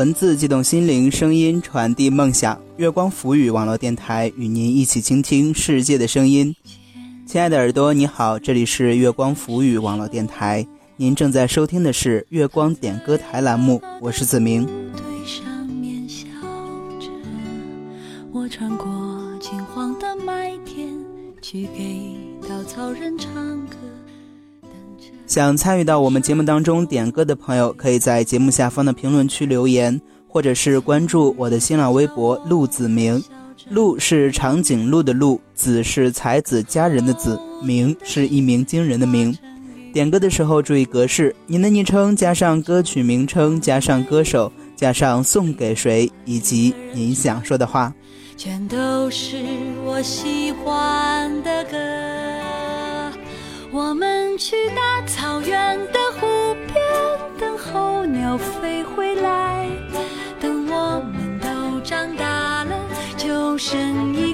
文字激动心灵，声音传递梦想。月光浮语网络电台与您一起倾听世界的声音。亲爱的耳朵，你好，这里是月光浮语网络电台，您正在收听的是月光点歌台栏目，我是子明。想参与到我们节目当中点歌的朋友，可以在节目下方的评论区留言，或者是关注我的新浪微博“陆子明”。陆是长颈鹿的鹿，子是才子佳人的子，明是一鸣惊人的鸣。点歌的时候注意格式：您的昵称加上歌曲名称，加上歌手，加上送给谁，以及您想说的话。全都是我喜欢的歌。我们去大草原的湖边，等候鸟飞回来。等我们都长大了，就生一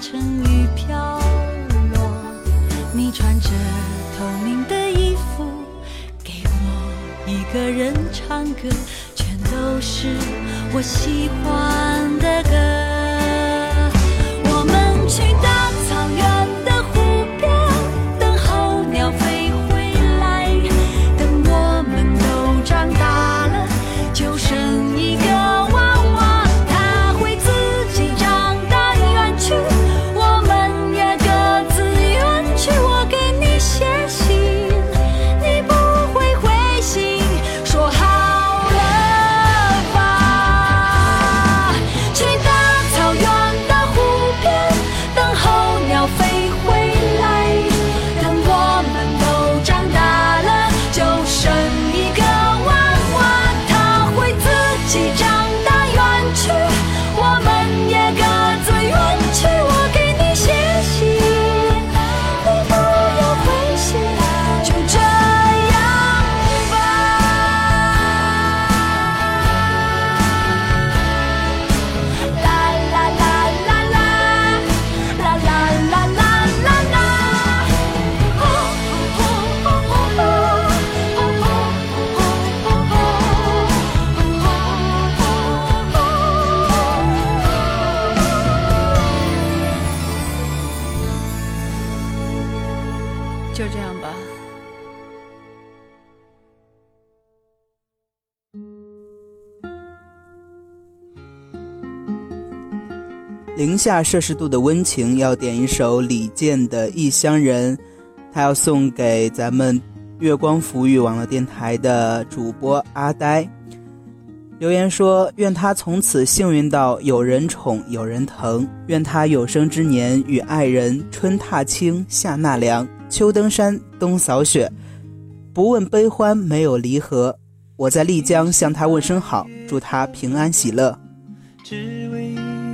成雨飘落你穿着透明的衣服给我一个人唱歌全都是我喜欢的歌。零下摄氏度的温情，要点一首李健的《异乡人》，他要送给咱们月光抚育网络电台的主播阿呆。留言说：愿他从此幸运到有人宠有人疼，愿他有生之年与爱人春踏青夏纳凉，秋登山冬扫雪，不问悲欢没有离合。我在丽江向他问声好，祝他平安喜乐。只为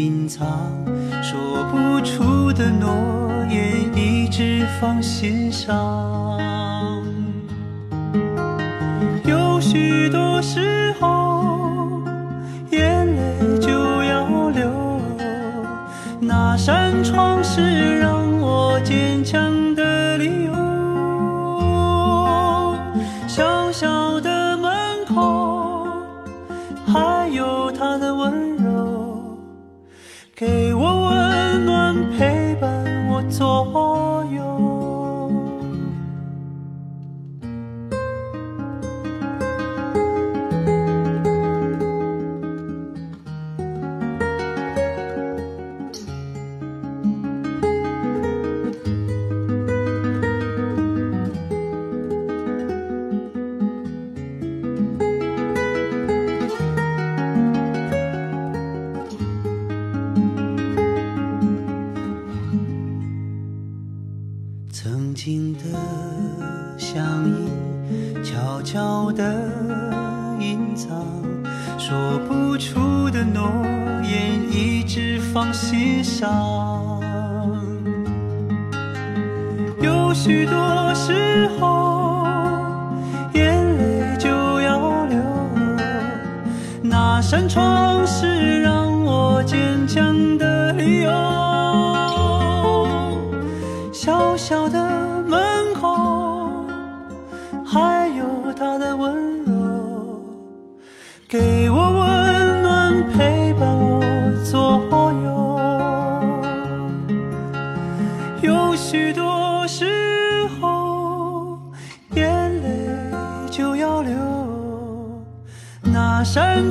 隐藏说不出的诺言，一直放心上。有许多时候，眼泪就要流。那扇窗是让我坚强上。有许多时候，眼泪就要流，那扇窗是让我坚强的理由。小小的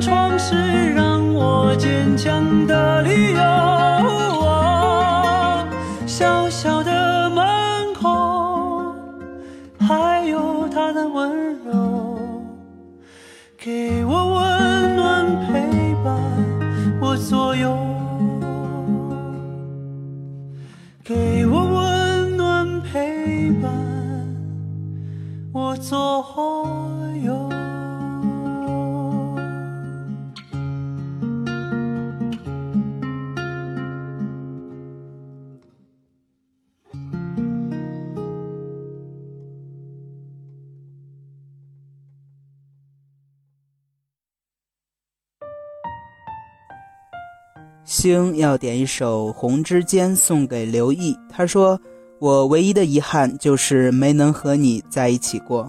窗是让我坚强的理由。小小的门口，还有他的温柔，给我温暖，陪伴我左右，给我温暖，陪伴我左右。星要点一首《红之间》送给刘毅，他说：“我唯一的遗憾就是没能和你在一起过。”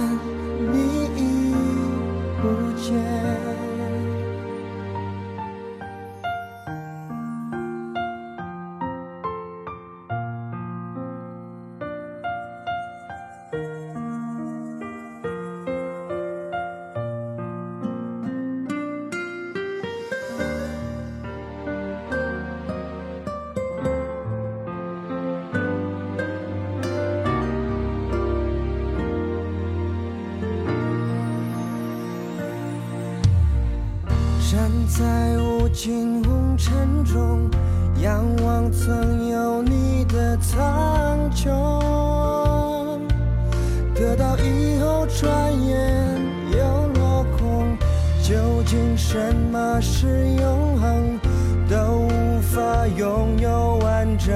中，仰望曾有你的苍穹，得到以后转眼又落空，究竟什么是永恒，都无法拥有完整。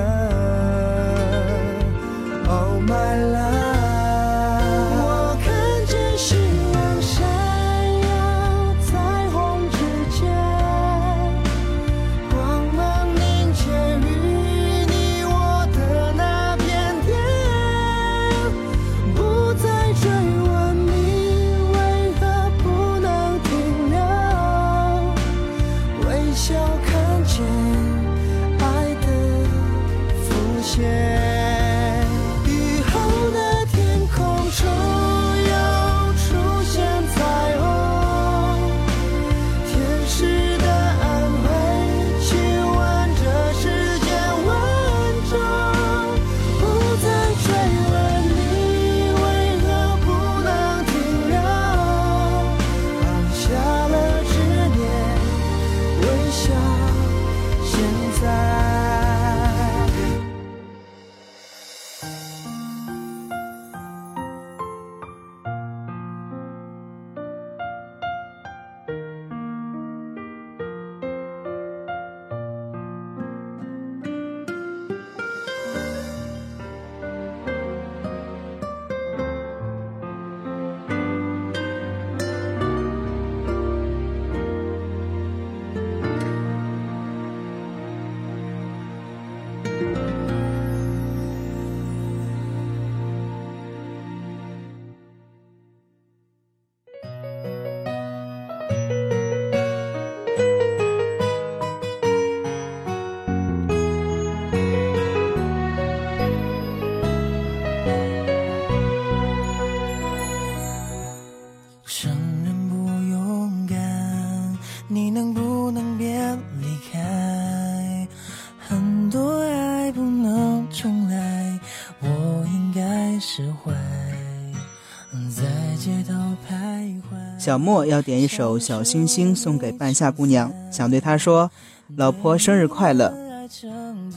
小莫要点一首《小星星》送给半夏姑娘，想对她说：“老婆生日快乐。”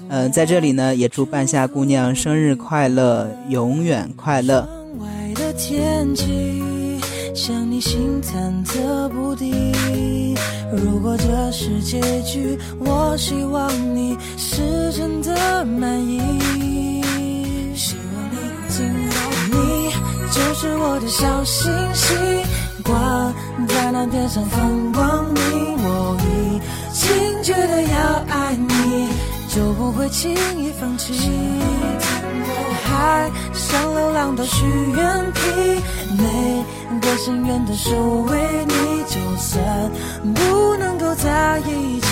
嗯，在这里呢，也祝半夏姑娘生日快乐，永远快乐。想你心忐忑不定。如果这是结局，我希望你是真的满意。希望你听我，你就是我的小星星。挂在那天上放光明，我已经决定要爱你，就不会轻易放弃。海上流浪的许愿瓶，每个心愿都守为你。就算不能够在一起，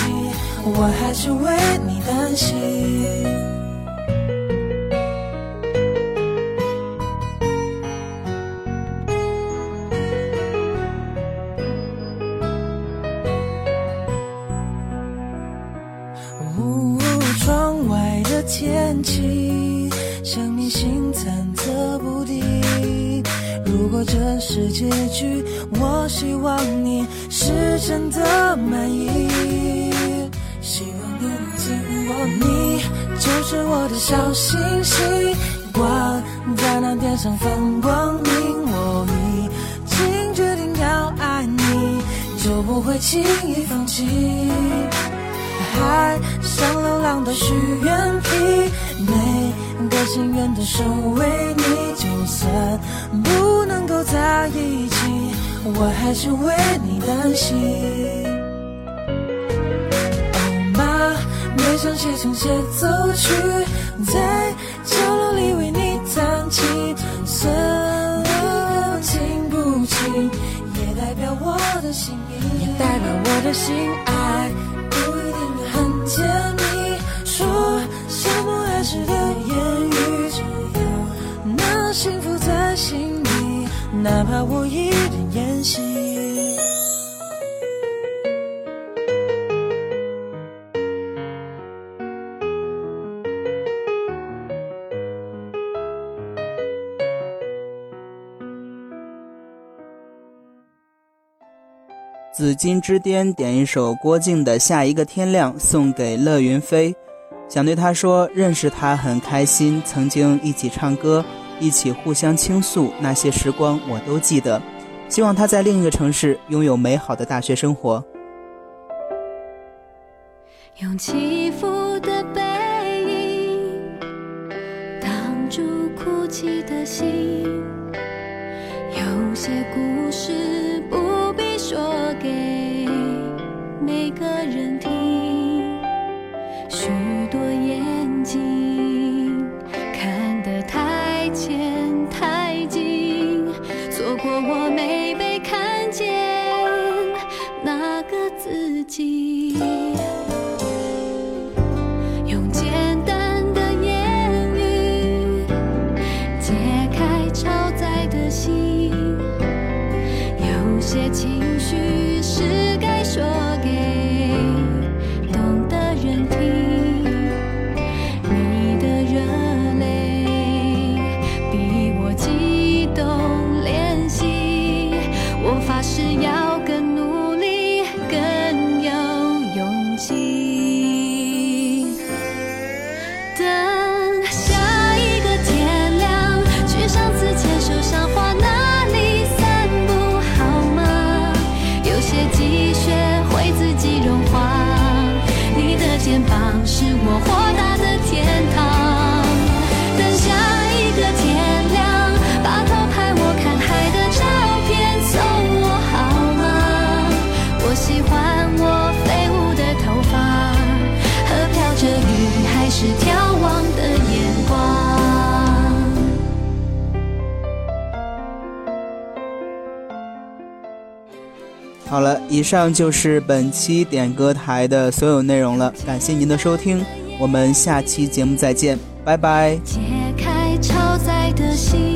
我还是为你担心。是结局，我希望你是真的满意。希望你能听我，你就是我的小星星，挂在那天上放光明。我已经决定要爱你，就不会轻易放弃。海上流浪的许愿瓶，每个心愿都守为你。就算不在一起，我还是为你担心。哦妈，每场写成协奏曲，在角落里为你弹琴，算听不清，也代表我的心意，也代表我的心爱。哪怕我一人演戏。紫金之巅点一首郭靖的《下一个天亮》，送给乐云飞，想对他说：认识他很开心，曾经一起唱歌，一起互相倾诉那些时光我都记得。希望他在另一个城市拥有美好的大学生活。用起伏的背影挡住哭泣的心有些故事不必说给每个人。以上就是本期点歌台的所有内容了感谢您的收听我们下期节目再见拜拜。解开超载的心